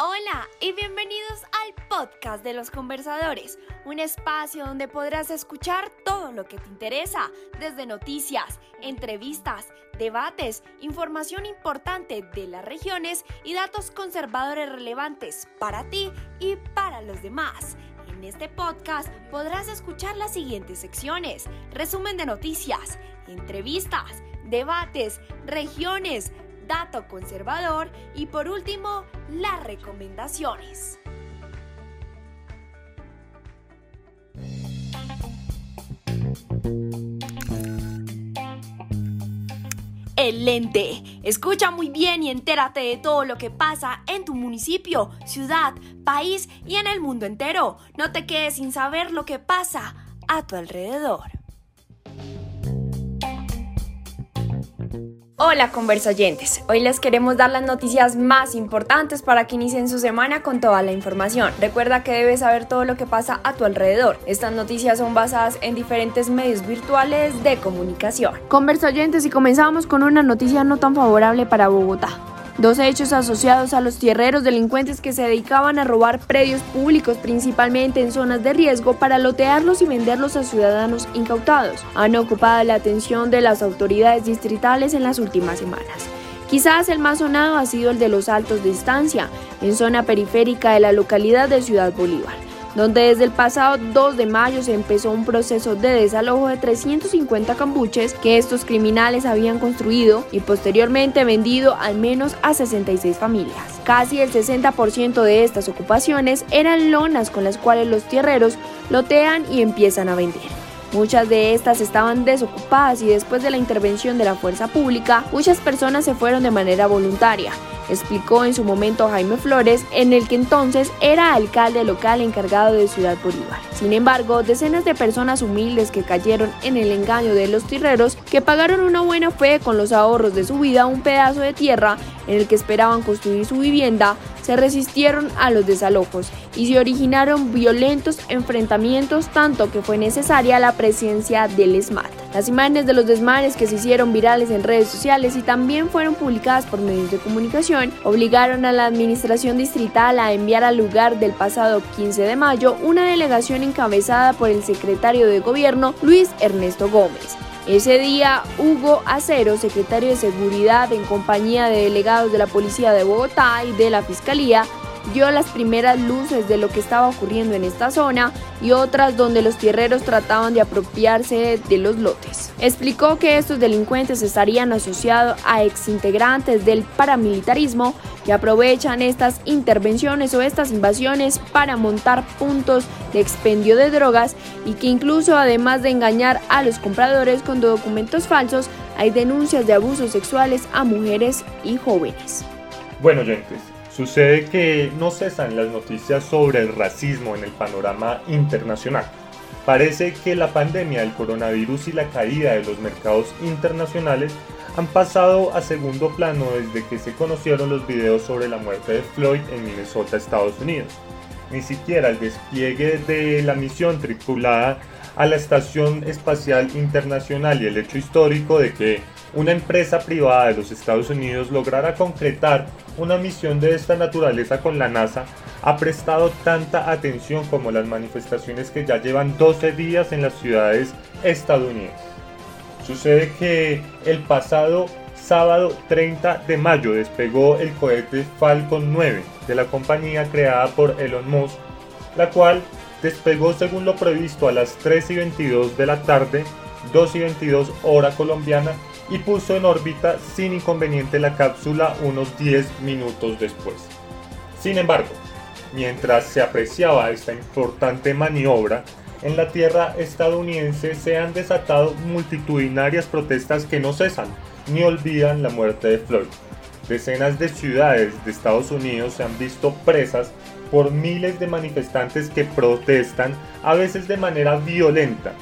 Hola y bienvenidos al podcast de los conversadores, un espacio donde podrás escuchar todo lo que te interesa, desde noticias, entrevistas, debates, información importante de las regiones y datos conservadores relevantes para ti y para los demás. En este podcast podrás escuchar las siguientes secciones, resumen de noticias, entrevistas, debates, regiones, dato conservador y por último, las recomendaciones. El lente. Escucha muy bien y entérate de todo lo que pasa en tu municipio, ciudad, país y en el mundo entero. No te quedes sin saber lo que pasa a tu alrededor. Hola conversayentes, hoy les queremos dar las noticias más importantes para que inicien su semana con toda la información. Recuerda que debes saber todo lo que pasa a tu alrededor. Estas noticias son basadas en diferentes medios virtuales de comunicación. Conversayentes y comenzamos con una noticia no tan favorable para Bogotá. Dos hechos asociados a los tierreros delincuentes que se dedicaban a robar predios públicos principalmente en zonas de riesgo para lotearlos y venderlos a ciudadanos incautados han ocupado la atención de las autoridades distritales en las últimas semanas. Quizás el más sonado ha sido el de los altos de distancia, en zona periférica de la localidad de Ciudad Bolívar donde desde el pasado 2 de mayo se empezó un proceso de desalojo de 350 cambuches que estos criminales habían construido y posteriormente vendido al menos a 66 familias. Casi el 60% de estas ocupaciones eran lonas con las cuales los tierreros lotean y empiezan a vender. Muchas de estas estaban desocupadas y después de la intervención de la fuerza pública, muchas personas se fueron de manera voluntaria explicó en su momento Jaime Flores, en el que entonces era alcalde local encargado de Ciudad Bolívar. Sin embargo, decenas de personas humildes que cayeron en el engaño de los tirreros, que pagaron una buena fe con los ahorros de su vida un pedazo de tierra en el que esperaban construir su vivienda, se resistieron a los desalojos y se originaron violentos enfrentamientos tanto que fue necesaria la presencia del SMAT. Las imágenes de los desmanes que se hicieron virales en redes sociales y también fueron publicadas por medios de comunicación obligaron a la administración distrital a enviar al lugar del pasado 15 de mayo una delegación encabezada por el secretario de gobierno Luis Ernesto Gómez. Ese día, Hugo Acero, secretario de Seguridad en compañía de delegados de la Policía de Bogotá y de la Fiscalía, dio las primeras luces de lo que estaba ocurriendo en esta zona y otras donde los tierreros trataban de apropiarse de los lotes. Explicó que estos delincuentes estarían asociados a exintegrantes del paramilitarismo que aprovechan estas intervenciones o estas invasiones para montar puntos de expendio de drogas y que incluso además de engañar a los compradores con documentos falsos, hay denuncias de abusos sexuales a mujeres y jóvenes. Bueno, oyentes, Sucede que no cesan las noticias sobre el racismo en el panorama internacional. Parece que la pandemia del coronavirus y la caída de los mercados internacionales han pasado a segundo plano desde que se conocieron los videos sobre la muerte de Floyd en Minnesota, Estados Unidos. Ni siquiera el despliegue de la misión tripulada a la Estación Espacial Internacional y el hecho histórico de que una empresa privada de los Estados Unidos lograra concretar una misión de esta naturaleza con la NASA ha prestado tanta atención como las manifestaciones que ya llevan 12 días en las ciudades estadounidenses. Sucede que el pasado sábado 30 de mayo despegó el cohete Falcon 9 de la compañía creada por Elon Musk, la cual despegó según lo previsto a las 3 y 22 de la tarde, 2 y 22 hora colombiana y puso en órbita sin inconveniente la cápsula unos 10 minutos después. Sin embargo, mientras se apreciaba esta importante maniobra, en la tierra estadounidense se han desatado multitudinarias protestas que no cesan ni olvidan la muerte de Floyd. Decenas de ciudades de Estados Unidos se han visto presas por miles de manifestantes que protestan, a veces de manera violenta,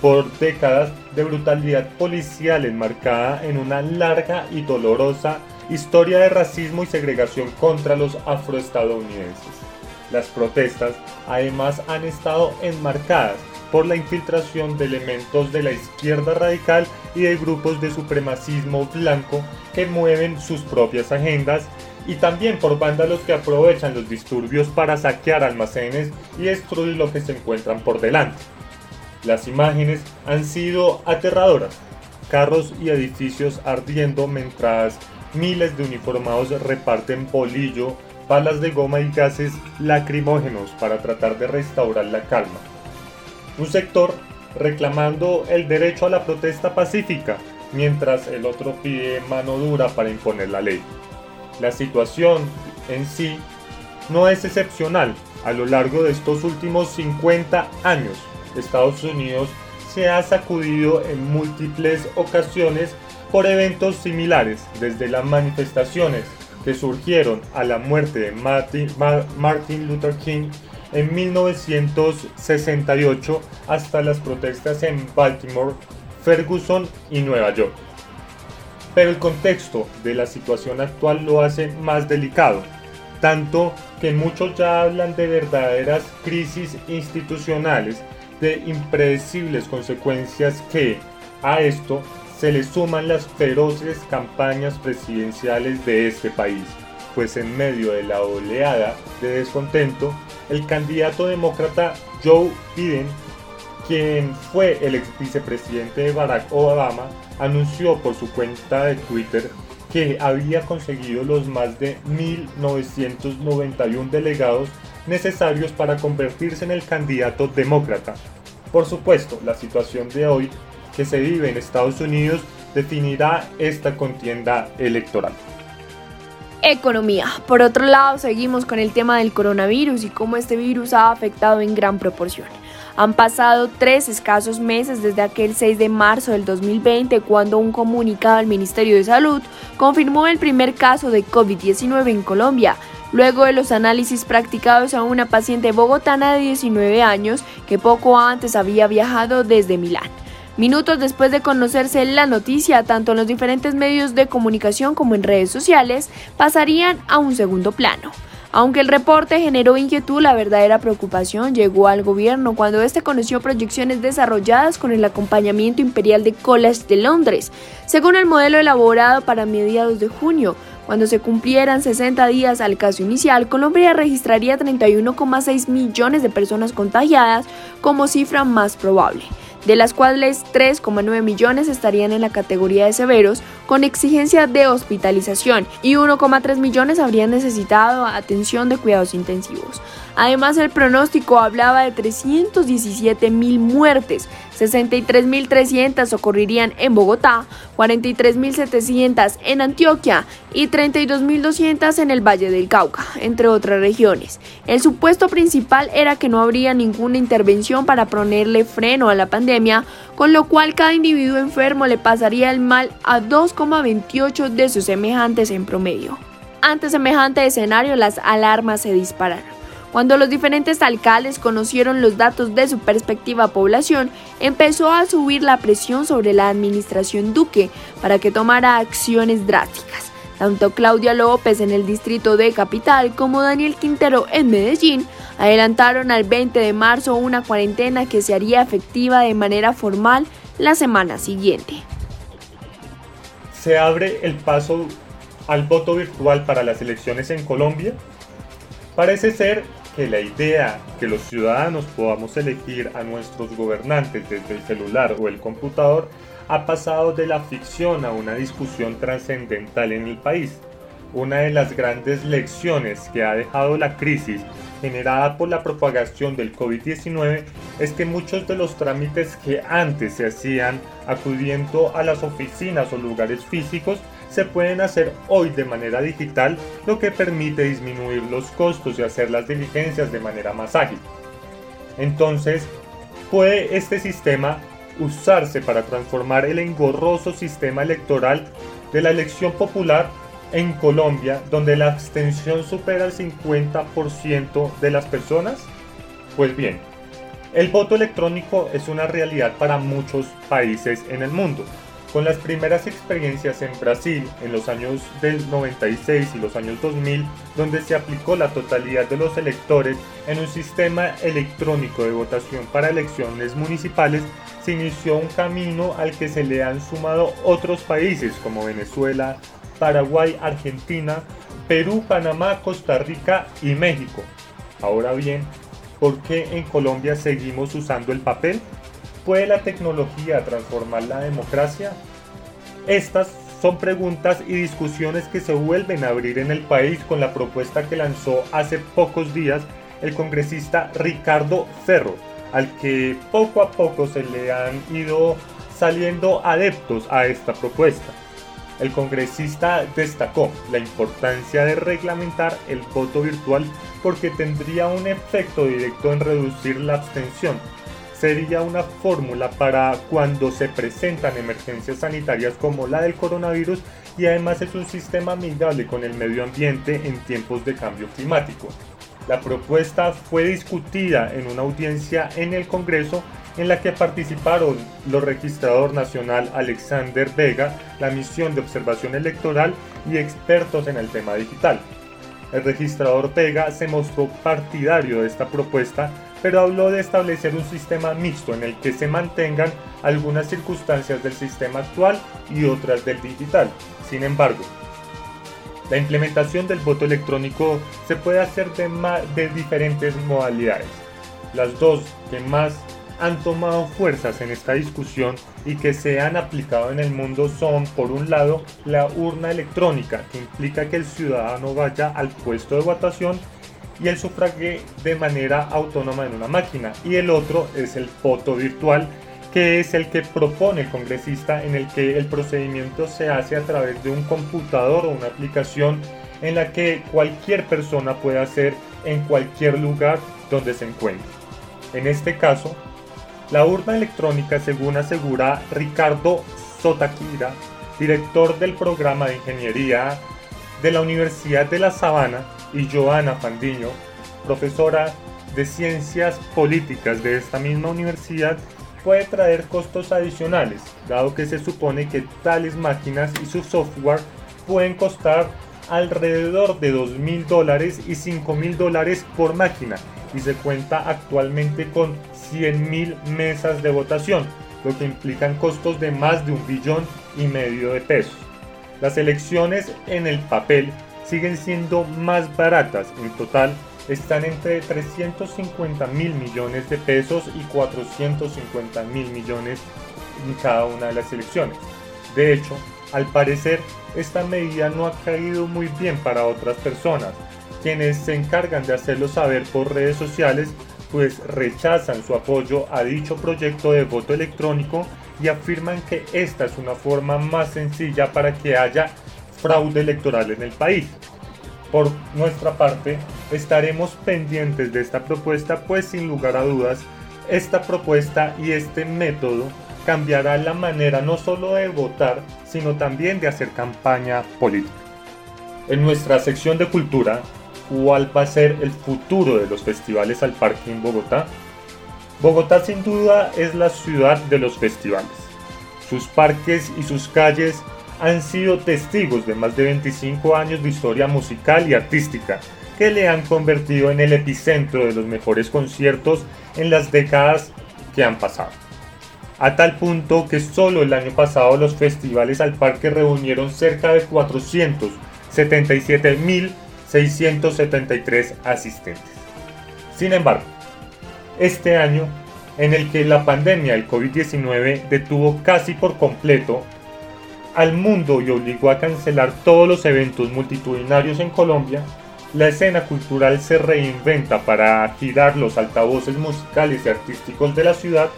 por décadas de brutalidad policial enmarcada en una larga y dolorosa historia de racismo y segregación contra los afroestadounidenses. Las protestas además han estado enmarcadas por la infiltración de elementos de la izquierda radical y de grupos de supremacismo blanco que mueven sus propias agendas y también por vándalos que aprovechan los disturbios para saquear almacenes y destruir lo que se encuentran por delante. Las imágenes han sido aterradoras, carros y edificios ardiendo mientras miles de uniformados reparten bolillo, balas de goma y gases lacrimógenos para tratar de restaurar la calma. Un sector reclamando el derecho a la protesta pacífica, mientras el otro pide mano dura para imponer la ley. La situación en sí no es excepcional. A lo largo de estos últimos 50 años, Estados Unidos se ha sacudido en múltiples ocasiones por eventos similares, desde las manifestaciones que surgieron a la muerte de Martin, Luther King en 1968 hasta las protestas en Baltimore, Ferguson y Nueva York. Pero el contexto de la situación actual lo hace más delicado, tanto que muchos ya hablan de verdaderas crisis institucionales, de impredecibles consecuencias que a esto se le suman las feroces campañas presidenciales de este país, pues en medio de la oleada de descontento, el candidato demócrata Joe Biden, quien fue el ex vicepresidente de Barack Obama, anunció por su cuenta de Twitter que había conseguido los más de 1.991 delegados necesarios para convertirse en el candidato demócrata. Por supuesto, la situación de hoy que se vive en Estados Unidos definirá esta contienda electoral. Economía. Por otro lado, seguimos con el tema del coronavirus y cómo este virus ha afectado en gran proporción. Han pasado tres escasos meses desde aquel 6 de marzo del 2020 cuando un comunicado del Ministerio de Salud confirmó el primer caso de COVID-19 en Colombia, luego de los análisis practicados a una paciente bogotana de 19 años que poco antes había viajado desde Milán. Minutos después de conocerse la noticia, tanto en los diferentes medios de comunicación como en redes sociales, pasarían a un segundo plano. Aunque el reporte generó inquietud, la verdadera preocupación llegó al gobierno cuando este conoció proyecciones desarrolladas con el acompañamiento imperial de College de Londres, según el modelo elaborado para mediados de junio. Cuando se cumplieran 60 días al caso inicial, Colombia registraría 31,6 millones de personas contagiadas como cifra más probable de las cuales 3,9 millones estarían en la categoría de severos con exigencia de hospitalización y 1,3 millones habrían necesitado atención de cuidados intensivos. Además, el pronóstico hablaba de 317 mil muertes, 63.300 ocurrirían en Bogotá, 43.700 en Antioquia y 32.200 en el Valle del Cauca, entre otras regiones. El supuesto principal era que no habría ninguna intervención para ponerle freno a la pandemia, con lo cual cada individuo enfermo le pasaría el mal a 2,28 de sus semejantes en promedio. Ante semejante escenario, las alarmas se dispararon. Cuando los diferentes alcaldes conocieron los datos de su perspectiva población, empezó a subir la presión sobre la administración Duque para que tomara acciones drásticas. Tanto Claudia López en el distrito de Capital como Daniel Quintero en Medellín adelantaron al 20 de marzo una cuarentena que se haría efectiva de manera formal la semana siguiente. ¿Se abre el paso al voto virtual para las elecciones en Colombia? Parece ser que la idea que los ciudadanos podamos elegir a nuestros gobernantes desde el celular o el computador ha pasado de la ficción a una discusión trascendental en el país. Una de las grandes lecciones que ha dejado la crisis generada por la propagación del COVID-19 es que muchos de los trámites que antes se hacían acudiendo a las oficinas o lugares físicos se pueden hacer hoy de manera digital, lo que permite disminuir los costos y hacer las diligencias de manera más ágil. Entonces, puede este sistema usarse para transformar el engorroso sistema electoral de la elección popular en Colombia, donde la abstención supera el 50% de las personas? Pues bien, el voto electrónico es una realidad para muchos países en el mundo. Con las primeras experiencias en Brasil en los años del 96 y los años 2000, donde se aplicó la totalidad de los electores en un sistema electrónico de votación para elecciones municipales, se inició un camino al que se le han sumado otros países como Venezuela, Paraguay, Argentina, Perú, Panamá, Costa Rica y México. Ahora bien, ¿por qué en Colombia seguimos usando el papel? ¿Puede la tecnología transformar la democracia? Estas son preguntas y discusiones que se vuelven a abrir en el país con la propuesta que lanzó hace pocos días el congresista Ricardo Cerro, al que poco a poco se le han ido saliendo adeptos a esta propuesta. El congresista destacó la importancia de reglamentar el voto virtual porque tendría un efecto directo en reducir la abstención. Sería una fórmula para cuando se presentan emergencias sanitarias como la del coronavirus y además es un sistema amigable con el medio ambiente en tiempos de cambio climático. La propuesta fue discutida en una audiencia en el Congreso en la que participaron los registrador nacional Alexander Vega, la misión de observación electoral y expertos en el tema digital. El registrador Vega se mostró partidario de esta propuesta, pero habló de establecer un sistema mixto en el que se mantengan algunas circunstancias del sistema actual y otras del digital. Sin embargo, la implementación del voto electrónico se puede hacer de, diferentes modalidades. Las dos que más han tomado fuerzas en esta discusión y que se han aplicado en el mundo son, por un lado, la urna electrónica, que implica que el ciudadano vaya al puesto de votación y el sufrague de manera autónoma en una máquina, y el otro es el voto virtual, que es el que propone el congresista en el que el procedimiento se hace a través de un computador o una aplicación en la que cualquier persona puede hacer en cualquier lugar donde se encuentre. En este caso, la urna electrónica, según asegura Ricardo Sotakira, director del programa de ingeniería de la Universidad de La Sabana, y Joana Fandiño, profesora de ciencias políticas de esta misma universidad, puede traer costos adicionales, dado que se supone que tales máquinas y su software pueden costar alrededor de 2.000 dólares y 5.000 dólares por máquina y se cuenta actualmente con 100.000 mesas de votación, lo que implican costos de más de un billón y medio de pesos. Las elecciones en el papel siguen siendo más baratas, en total están entre 350 mil millones de pesos y 450 mil millones en cada una de las elecciones. De hecho, al parecer, esta medida no ha caído muy bien para otras personas, quienes se encargan de hacerlo saber por redes sociales, pues rechazan su apoyo a dicho proyecto de voto electrónico y afirman que esta es una forma más sencilla para que haya fraude electoral en el país. Por nuestra parte, estaremos pendientes de esta propuesta, pues sin lugar a dudas, esta propuesta y este método cambiará la manera no solo de votar, sino también de hacer campaña política. En nuestra sección de cultura, ¿cuál va a ser el futuro de los festivales al parque en Bogotá? Bogotá sin duda es la ciudad de los festivales. Sus parques y sus calles han sido testigos de más de 25 años de historia musical y artística que le han convertido en el epicentro de los mejores conciertos en las décadas que han pasado. A tal punto que solo el año pasado los festivales al parque reunieron cerca de 477.673 asistentes. Sin embargo, este año, en el que la pandemia del COVID-19 detuvo casi por completo al mundo y obligó a cancelar todos los eventos multitudinarios en Colombia, la escena cultural se reinventa para girar los altavoces musicales y artísticos de la ciudad,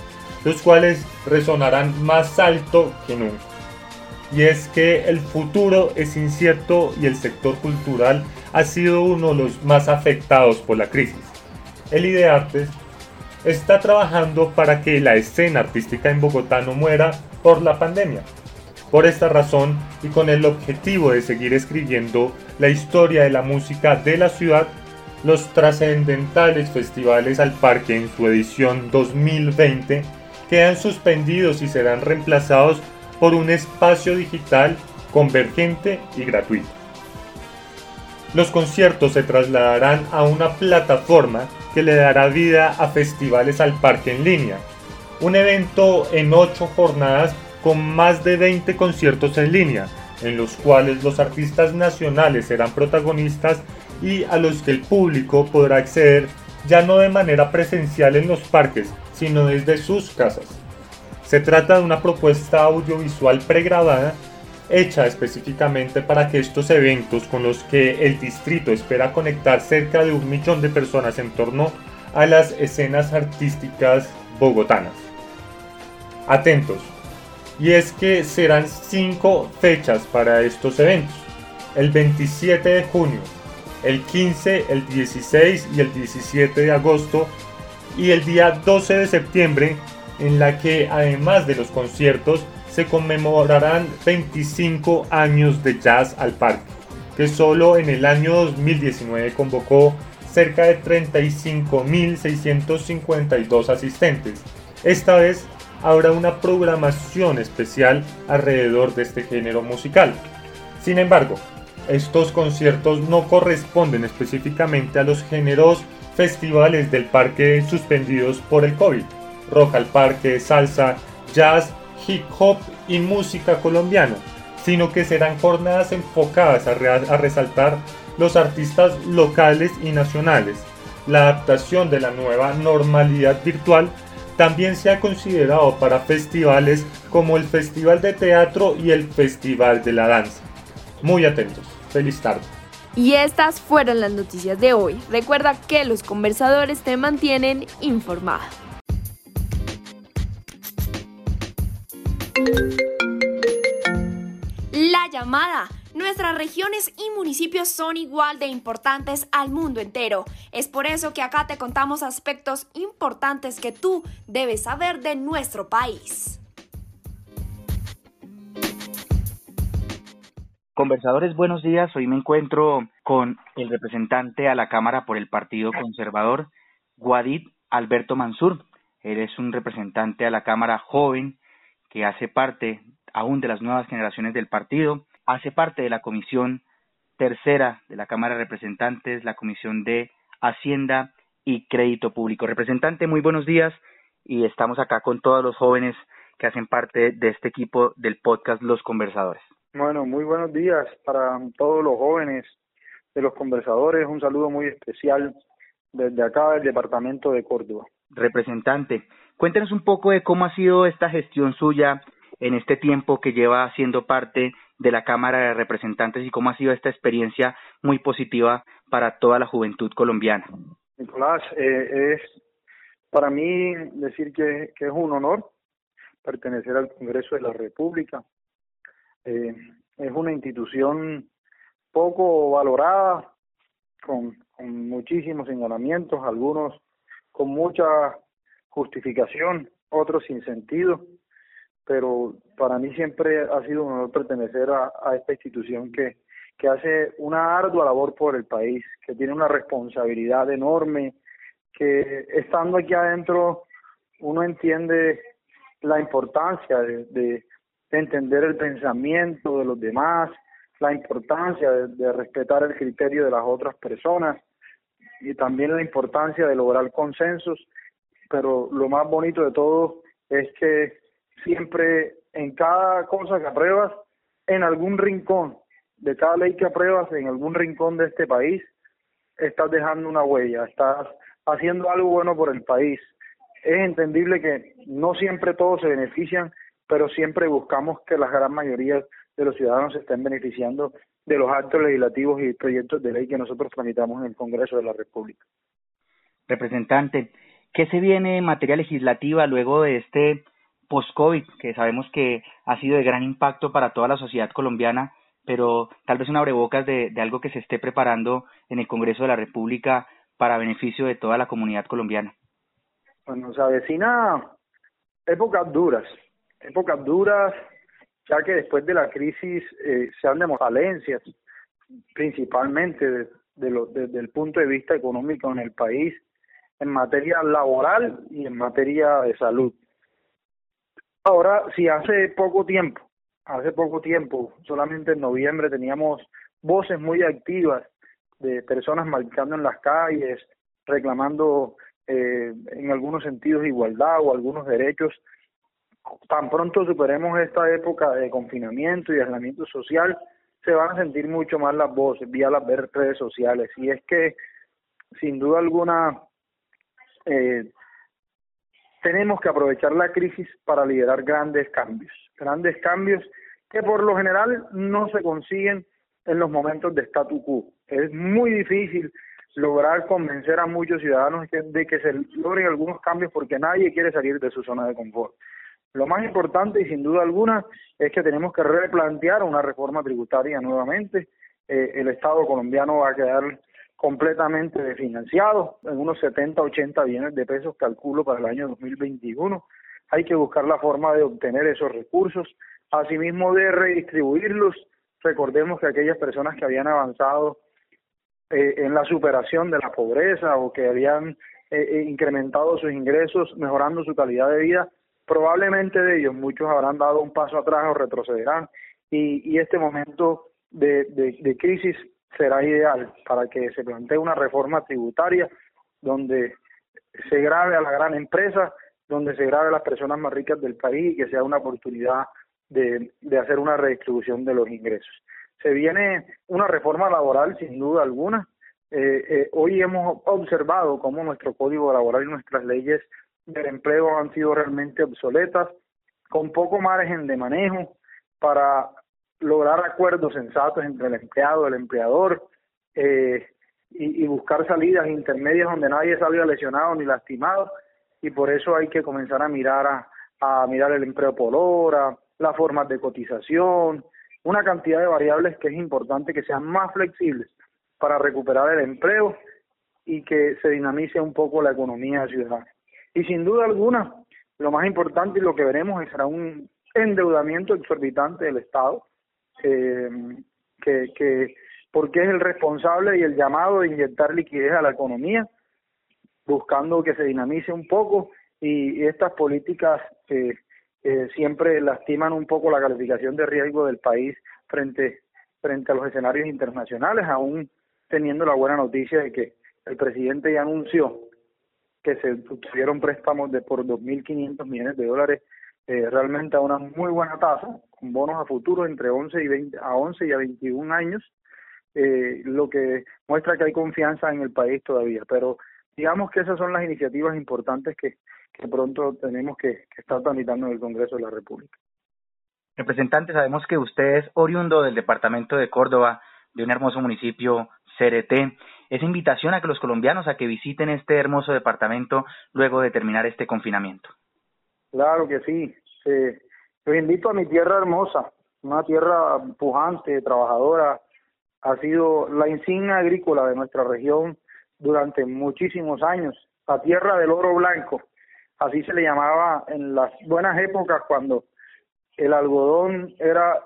los cuales resonarán más alto que nunca. Y es que el futuro es incierto y el sector cultural ha sido uno de los más afectados por la crisis. El IDEARTES está trabajando para que la escena artística en Bogotá no muera por la pandemia por esta razón y con el objetivo de seguir escribiendo la historia de la música de la ciudad, los trascendentales festivales al parque en su edición 2020 quedan suspendidos y serán reemplazados por un espacio digital convergente y gratuito. Los conciertos se trasladarán a una plataforma que le dará vida a festivales al parque en línea, un evento en ocho jornadas con más de 20 conciertos en línea, en los cuales los artistas nacionales serán protagonistas y a los que el público podrá acceder ya no de manera presencial en los parques, sino desde sus casas. Se trata de una propuesta audiovisual pregrabada hecha específicamente para que estos eventos con los que el distrito espera conectar cerca de un millón de personas en torno a las escenas artísticas bogotanas. Atentos, y es que serán cinco fechas para estos eventos. El 27 de junio, el 15, el 16 y el 17 de agosto y el día 12 de septiembre en la que además de los conciertos se conmemorarán 25 años de Jazz al Parque, que solo en el año 2019 convocó cerca de 35.652 asistentes. Esta vez habrá una programación especial alrededor de este género musical. Sin embargo, estos conciertos no corresponden específicamente a los géneros festivales del parque suspendidos por el COVID. Rock al parque, salsa, jazz hip hop y música colombiana, sino que serán jornadas enfocadas a, a resaltar los artistas locales y nacionales. La adaptación de la nueva normalidad virtual también se ha considerado para festivales como el Festival de Teatro y el Festival de la Danza. Muy atentos. Feliz tarde. Y estas fueron las noticias de hoy. Recuerda que los conversadores te mantienen informado. La llamada. Nuestras regiones y municipios son igual de importantes al mundo entero. Es por eso que acá te contamos aspectos importantes que tú debes saber de nuestro país. Conversadores, buenos días. Hoy me encuentro con el representante a la Cámara por el Partido Conservador, Guadid Alberto Mansur. Él es un representante a la Cámara joven que hace parte aún de las nuevas generaciones del partido, hace parte de la comisión tercera de la Cámara de Representantes, la comisión de Hacienda y Crédito Público. Representante, muy buenos días y estamos acá con todos los jóvenes que hacen parte de este equipo del podcast Los Conversadores. Bueno, muy buenos días para todos los jóvenes de los conversadores. Un saludo muy especial desde acá del departamento de Córdoba. Representante, Cuéntenos un poco de cómo ha sido esta gestión suya en este tiempo que lleva siendo parte de la Cámara de Representantes y cómo ha sido esta experiencia muy positiva para toda la juventud colombiana. Nicolás, eh, es para mí decir que, es un honor pertenecer al Congreso de la República. Eh, es una institución poco valorada, con, con muchísimos señalamientos, algunos con mucha justificación, otros sin sentido, pero para mí siempre ha sido un honor pertenecer a, esta institución que, que hace una ardua labor por el país, que tiene una responsabilidad enorme, que estando aquí adentro uno entiende la importancia de, entender el pensamiento de los demás, la importancia de, respetar el criterio de las otras personas y también la importancia de lograr consensos pero lo más bonito de todo es que siempre en cada cosa que apruebas, en algún rincón de cada ley que apruebas, en algún rincón de este país, estás dejando una huella, estás haciendo algo bueno por el país. Es entendible que no siempre todos se benefician, pero siempre buscamos que la gran mayoría de los ciudadanos estén beneficiando de los actos legislativos y proyectos de ley que nosotros tramitamos en el Congreso de la República. Representante, ¿Qué se viene en materia legislativa luego de este post-COVID, que sabemos que ha sido de gran impacto para toda la sociedad colombiana, pero tal vez una abrebocas de, algo que se esté preparando en el Congreso de la República para beneficio de toda la comunidad colombiana? Bueno, se avecina épocas duras, épocas duras, ya que después de la crisis eh, se han de falencias, principalmente de, desde el punto de vista económico en el país, en materia laboral y en materia de salud. Ahora, si hace poco tiempo, hace poco tiempo, solamente en noviembre teníamos voces muy activas de personas marchando en las calles, reclamando eh, en algunos sentidos igualdad o algunos derechos, tan pronto superemos esta época de confinamiento y aislamiento social, se van a sentir mucho más las voces vía las redes sociales. Y es que, sin duda alguna, eh, tenemos que aprovechar la crisis para liderar grandes cambios, grandes cambios que por lo general no se consiguen en los momentos de statu quo. Es muy difícil lograr convencer a muchos ciudadanos de que se logren algunos cambios porque nadie quiere salir de su zona de confort. Lo más importante y sin duda alguna es que tenemos que replantear una reforma tributaria nuevamente. Eh, el Estado colombiano va a quedar completamente desfinanciado, en unos 70, 80 billones de pesos calculo para el año 2021. Hay que buscar la forma de obtener esos recursos, asimismo de redistribuirlos. Recordemos que aquellas personas que habían avanzado eh, en la superación de la pobreza o que habían eh, incrementado sus ingresos, mejorando su calidad de vida, probablemente de ellos muchos habrán dado un paso atrás o retrocederán y, y este momento de, de, crisis será ideal para que se plantee una reforma tributaria donde se grave a la gran empresa, donde se grave a las personas más ricas del país y que sea una oportunidad de, de hacer una redistribución de los ingresos. Se viene una reforma laboral sin duda alguna. Eh, eh, hoy hemos observado cómo nuestro código laboral y nuestras leyes del empleo han sido realmente obsoletas, con poco margen de manejo para lograr acuerdos sensatos entre el empleado y el empleador eh, y, buscar salidas intermedias donde nadie salga lesionado ni lastimado y por eso hay que comenzar a mirar a, a mirar el empleo por hora, las formas de cotización, una cantidad de variables que es importante que sean más flexibles para recuperar el empleo y que se dinamice un poco la economía ciudadana. Y sin duda alguna, lo más importante y lo que veremos será un endeudamiento exorbitante del Estado, eh, que, que porque es el responsable y el llamado de inyectar liquidez a la economía, buscando que se dinamice un poco y, estas políticas que siempre lastiman un poco la calificación de riesgo del país frente frente a los escenarios internacionales, aún teniendo la buena noticia de que el presidente ya anunció que se tuvieron préstamos de por 2.500 millones de dólares eh, realmente a una muy buena tasa, con bonos a futuro entre 11 y 20, a 11 y a 21 años, eh, lo que muestra que hay confianza en el país todavía. Pero digamos que esas son las iniciativas importantes que, pronto tenemos que, estar tramitando en el Congreso de la República. Representante, sabemos que usted es oriundo del departamento de Córdoba, de un hermoso municipio CRT esa invitación a que los colombianos a que visiten este hermoso departamento luego de terminar este confinamiento. Claro que sí. Eh, los invito a mi tierra hermosa, una tierra pujante, trabajadora. Ha sido la insignia agrícola de nuestra región durante muchísimos años. La tierra del oro blanco, así se le llamaba en las buenas épocas cuando el algodón era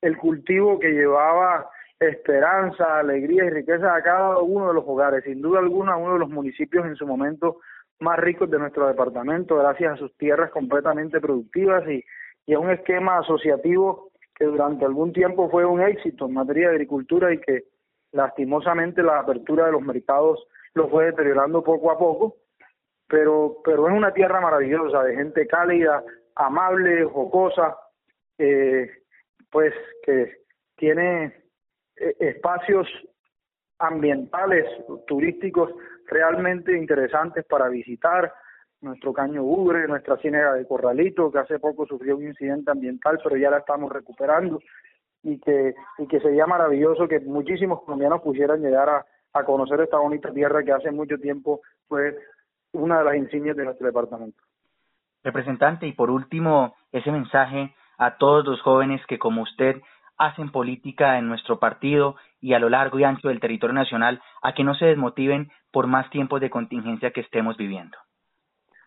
el cultivo que llevaba esperanza, alegría y riqueza a cada uno de los hogares. Sin duda alguna, uno de los municipios en su momento más ricos de nuestro departamento, gracias a sus tierras completamente productivas y, y a un esquema asociativo que durante algún tiempo fue un éxito en materia de agricultura y que lastimosamente la apertura de los mercados lo fue deteriorando poco a poco, pero, pero es una tierra maravillosa, de gente cálida, amable, jocosa, eh, pues que tiene eh, espacios ambientales, turísticos realmente interesantes para visitar. Nuestro caño Ugre, nuestra ciénaga de Corralito, que hace poco sufrió un incidente ambiental, pero ya la estamos recuperando y que, y que sería maravilloso que muchísimos colombianos pudieran llegar a, a conocer esta bonita tierra que hace mucho tiempo fue una de las insignias de nuestro departamento. Representante, y por último, ese mensaje a todos los jóvenes que como usted hacen política en nuestro partido y a lo largo y ancho del territorio nacional a que no se desmotiven por más tiempos de contingencia que estemos viviendo?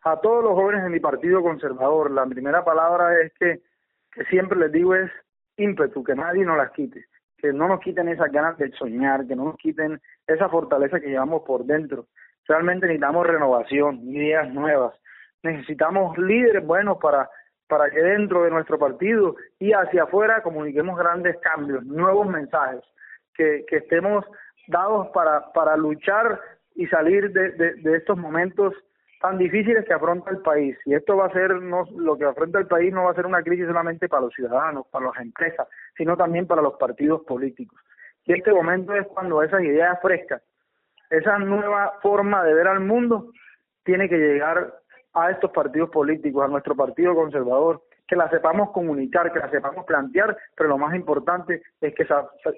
A todos los jóvenes de mi partido conservador, la primera palabra es que, que siempre les digo es ímpetu, que nadie nos las quite, que no nos quiten esas ganas de soñar, que no nos quiten esa fortaleza que llevamos por dentro. Realmente necesitamos renovación, ideas nuevas, necesitamos líderes buenos para para que dentro de nuestro partido y hacia afuera comuniquemos grandes cambios, nuevos mensajes, que, estemos dados para, para luchar y salir de, de, estos momentos tan difíciles que afronta el país. Y esto va a ser, no, lo que afronta el país no va a ser una crisis solamente para los ciudadanos, para las empresas, sino también para los partidos políticos. Y este momento es cuando esas ideas frescas, esa nueva forma de ver al mundo, tiene que llegar a estos partidos políticos, a nuestro partido conservador, que la sepamos comunicar, que la sepamos plantear, pero lo más importante es que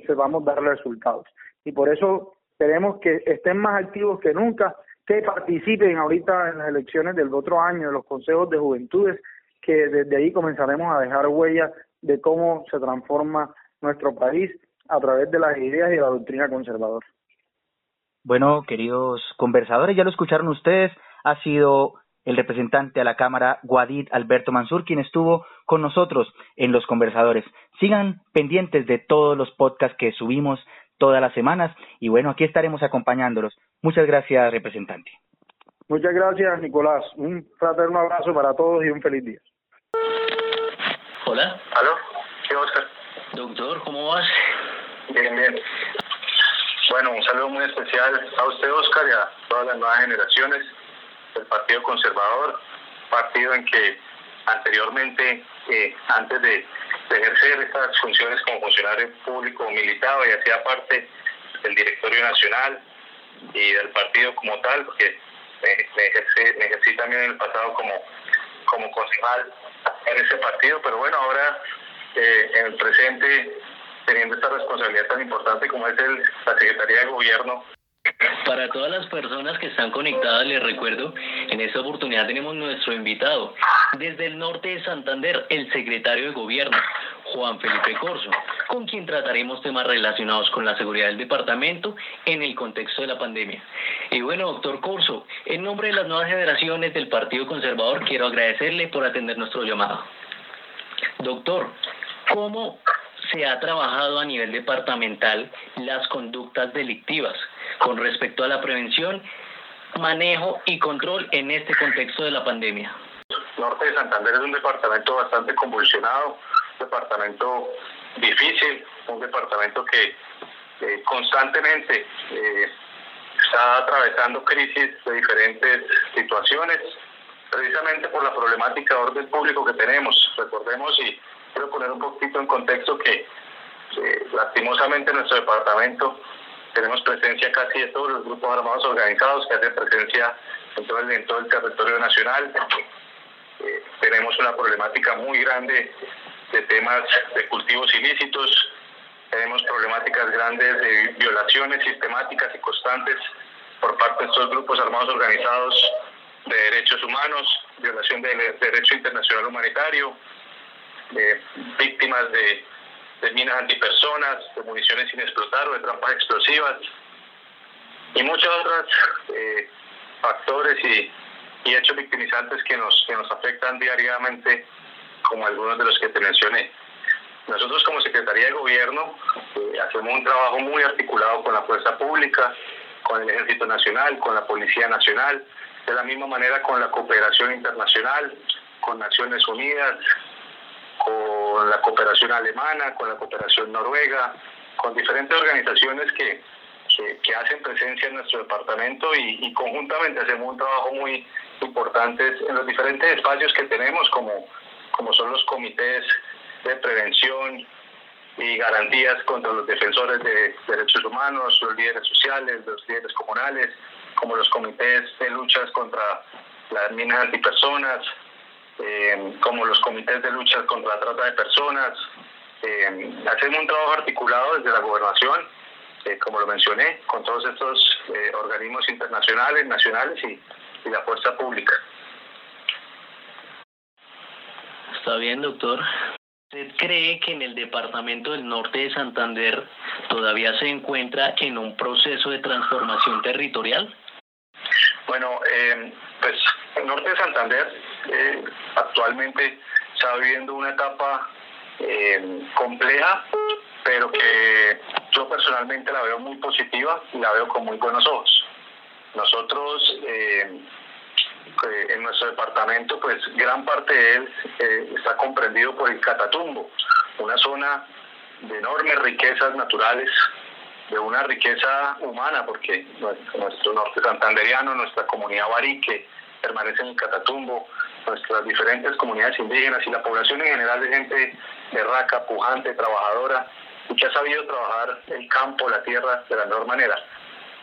sepamos darle resultados. Y por eso queremos que estén más activos que nunca, que participen ahorita en las elecciones del otro año, en los consejos de juventudes, que desde ahí comenzaremos a dejar huella de cómo se transforma nuestro país a través de las ideas y la doctrina conservadora. Bueno, queridos conversadores, ya lo escucharon ustedes, ha sido el representante a la Cámara, Guadid Alberto Mansur, quien estuvo con nosotros en los conversadores. Sigan pendientes de todos los podcasts que subimos todas las semanas y bueno, aquí estaremos acompañándolos. Muchas gracias, representante. Muchas gracias, Nicolás. Un fraterno abrazo para todos y un feliz día. Hola. ¿Aló? Sí, Oscar. Doctor, ¿cómo vas? Bien, bien. Bueno, un saludo muy especial a usted, Oscar, y a todas las nuevas generaciones del Partido Conservador, partido en que anteriormente, eh, antes de, ejercer estas funciones como funcionario público militado y hacía parte del directorio nacional y del partido como tal, porque me, ejercí, también en el pasado como, como concejal en ese partido, pero bueno, ahora eh, en el presente, teniendo esta responsabilidad tan importante como es el, la Secretaría de Gobierno, para todas las personas que están conectadas, les recuerdo, en esta oportunidad tenemos nuestro invitado desde el norte de Santander, el secretario de Gobierno, Juan Felipe Corso, con quien trataremos temas relacionados con la seguridad del departamento en el contexto de la pandemia. Y bueno, doctor Corso, en nombre de las nuevas generaciones del Partido Conservador, quiero agradecerle por atender nuestro llamado. Doctor, ¿cómo se ha trabajado a nivel departamental las conductas delictivas con respecto a la prevención, manejo y control en este contexto de la pandemia? Norte de Santander es un departamento bastante convulsionado, un departamento difícil, un departamento que constantemente eh, está atravesando crisis de diferentes situaciones, precisamente por la problemática de orden público que tenemos. Recordemos y quiero poner un poquito en contexto que lastimosamente en nuestro departamento tenemos presencia casi de todos los grupos armados organizados que hacen presencia en todo el, territorio nacional. Eh, tenemos una problemática muy grande de temas de cultivos ilícitos, tenemos problemáticas grandes de violaciones sistemáticas y constantes por parte de estos grupos armados organizados de derechos humanos, violación del derecho internacional humanitario, víctimas de, minas antipersonas, de municiones sin explotar o de trampas explosivas y muchos otros eh, factores y, hechos victimizantes que nos, que nos afectan diariamente, como algunos de los que te mencioné. Nosotros como Secretaría de Gobierno eh, hacemos un trabajo muy articulado con la Fuerza Pública, con el Ejército Nacional, con la Policía Nacional, de la misma manera con la cooperación internacional, con Naciones Unidas, con la cooperación alemana, con la cooperación noruega, con diferentes organizaciones que, que, hacen presencia en nuestro departamento y, conjuntamente hacemos un trabajo muy importante en los diferentes espacios que tenemos, como, como son los comités de prevención y garantías contra los defensores de derechos humanos, los líderes sociales, los líderes comunales, como los comités de luchas contra las minas antipersonas, eh, como los comités de lucha contra la trata de personas. Eh, hacemos un trabajo articulado desde la gobernación, eh, como lo mencioné, con todos estos organismos internacionales, nacionales y, la fuerza pública. Está bien, doctor. ¿Usted cree que en el departamento del norte de Santander todavía se encuentra en un proceso de transformación territorial? Bueno, pues el norte de Santander eh, actualmente está viviendo una etapa eh, compleja, pero que yo personalmente la veo muy positiva y la veo con muy buenos ojos. Nosotros eh, en nuestro departamento, pues gran parte de él está comprendido por el Catatumbo, una zona de enormes riquezas naturales, de una riqueza humana, porque nuestro norte santanderiano, nuestra comunidad barique, permanecen en Catatumbo, nuestras diferentes comunidades indígenas y la población en general de gente berraca, pujante, trabajadora y que ha sabido trabajar el campo, la tierra de la mejor manera.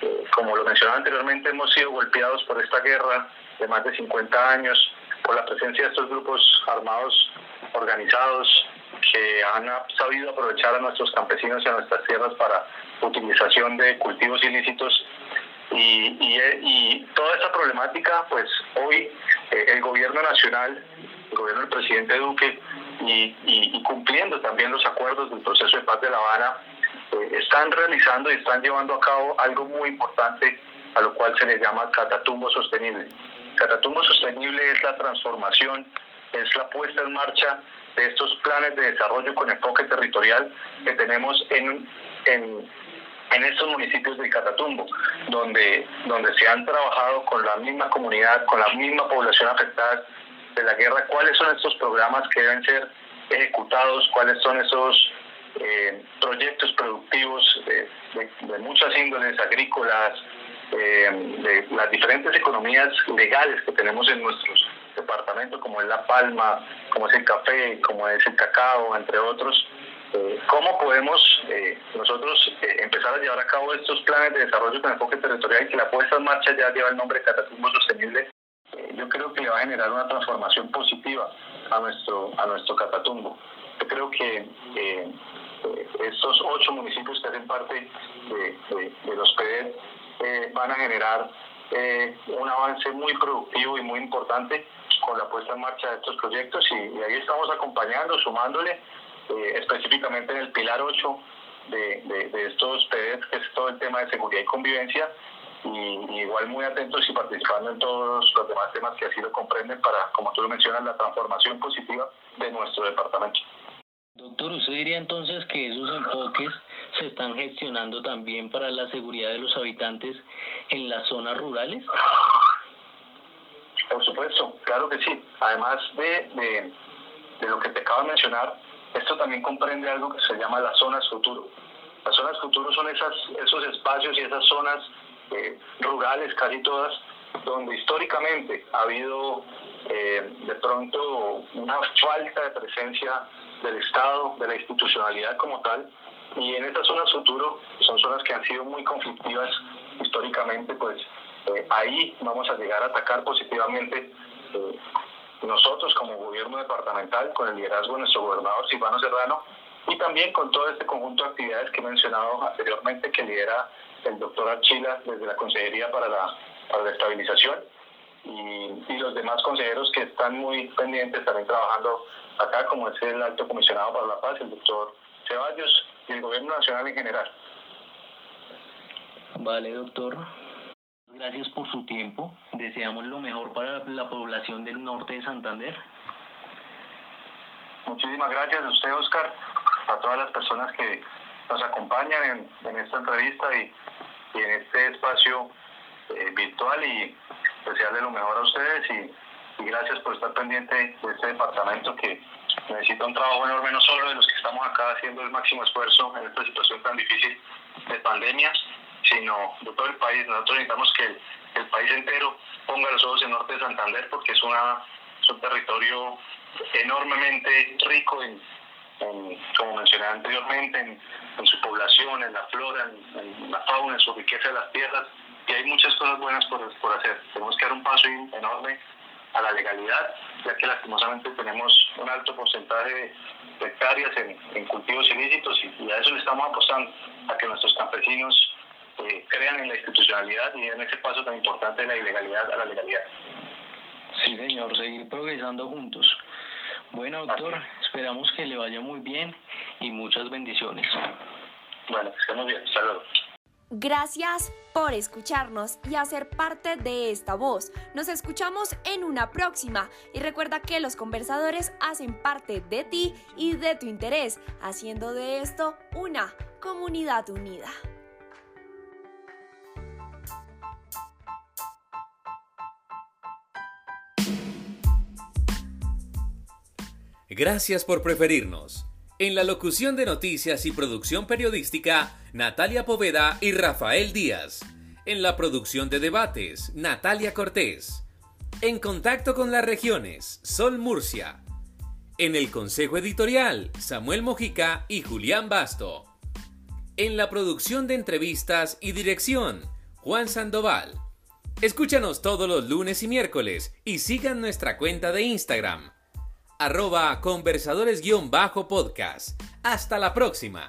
Eh, como lo mencionaba anteriormente, hemos sido golpeados por esta guerra de más de 50 años, por la presencia de estos grupos armados organizados que han sabido aprovechar a nuestros campesinos y a nuestras tierras para utilización de cultivos ilícitos y, y, toda esta problemática, pues hoy eh, el gobierno nacional, el gobierno del presidente Duque y, y, cumpliendo también los acuerdos del proceso de paz de La Habana, eh, están realizando y están llevando a cabo algo muy importante a lo cual se le llama Catatumbo Sostenible. Catatumbo Sostenible es la transformación, es la puesta en marcha de estos planes de desarrollo con enfoque territorial que tenemos en, en, en estos municipios de Catatumbo, donde, donde se han trabajado con la misma comunidad, con la misma población afectada de la guerra, cuáles son estos programas que deben ser ejecutados, cuáles son esos eh, proyectos productivos de, muchas índoles agrícolas, eh, de las diferentes economías legales que tenemos en nuestros departamentos, como es la palma, como es el café, como es el cacao, entre otros. Eh, ¿Cómo podemos eh, nosotros empezar a llevar a cabo estos planes de desarrollo con enfoque territorial y que la puesta en marcha ya lleva el nombre de Catatumbo Sostenible? yo creo que le va a generar una transformación positiva a nuestro, a nuestro Catatumbo. Yo creo que estos ocho municipios que hacen parte de, de los PED eh, van a generar eh, un avance muy productivo y muy importante con la puesta en marcha de estos proyectos y, ahí estamos acompañando, sumándole eh, específicamente en el pilar 8 de, de, estos PDs, que es todo el tema de seguridad y convivencia, y, igual muy atentos y participando en todos los demás temas que así lo comprenden para, como tú lo mencionas, la transformación positiva de nuestro departamento. Doctor, ¿usted diría entonces que esos enfoques se están gestionando también para la seguridad de los habitantes en las zonas rurales? Por supuesto, claro que sí. Además de, de, lo que te acabo de mencionar, esto también comprende algo que se llama las zonas futuro. Las zonas futuro son esas, esos espacios y esas zonas eh, rurales, casi todas, donde históricamente ha habido eh, de pronto una falta de presencia del Estado, de la institucionalidad como tal, y en estas zonas futuro son zonas que han sido muy conflictivas históricamente, pues eh, ahí vamos a llegar a atacar positivamente nosotros como gobierno departamental, con el liderazgo de nuestro gobernador Silvano Serrano, y también con todo este conjunto de actividades que he mencionado anteriormente que lidera el doctor Archila desde la Consejería para la, para la Estabilización y, y, los demás consejeros que están muy pendientes también trabajando acá, como es el alto comisionado para la paz, el doctor Ceballos, y el gobierno nacional en general. Vale, doctor. Gracias por su tiempo. Deseamos lo mejor para la población del norte de Santander. Muchísimas gracias a usted, Oscar, a todas las personas que nos acompañan en, esta entrevista y, en este espacio eh, virtual y desearle lo mejor a ustedes y, y gracias por estar pendiente de este departamento que necesita un trabajo enorme, no solo de los que estamos acá haciendo el máximo esfuerzo en esta situación tan difícil de pandemia, sino de todo el país. Nosotros necesitamos que el, país entero ponga los ojos en Norte de Santander porque es, una, un territorio enormemente rico en, como mencioné anteriormente, en, su población, en la flora, en, la fauna, en su riqueza de las tierras. Y hay muchas cosas buenas por, por hacer. Tenemos que dar un paso enorme a la legalidad, ya que lastimosamente tenemos un alto porcentaje de hectáreas en, cultivos ilícitos y, a eso le estamos apostando, a que nuestros campesinos eh, crean en la institucionalidad y en ese paso tan importante de la ilegalidad a la legalidad. Sí, señor, seguir progresando juntos. Bueno, doctor, esperamos que le vaya muy bien y muchas bendiciones. Bueno, estemos bien. Saludos. Gracias por escucharnos y hacer parte de esta voz. Nos escuchamos en una próxima y recuerda que los conversadores hacen parte de ti y de tu interés, haciendo de esto una comunidad unida. Gracias por preferirnos. En la locución de noticias y producción periodística, Natalia Poveda y Rafael Díaz. En la producción de debates, Natalia Cortés. En contacto con las regiones, Sol Murcia. En el Consejo Editorial, Samuel Mojica y Julián Basto. En la producción de entrevistas y dirección, Juan Sandoval. Escúchanos todos los lunes y miércoles y sigan nuestra cuenta de Instagram, arroba conversadores-podcast. Hasta la próxima.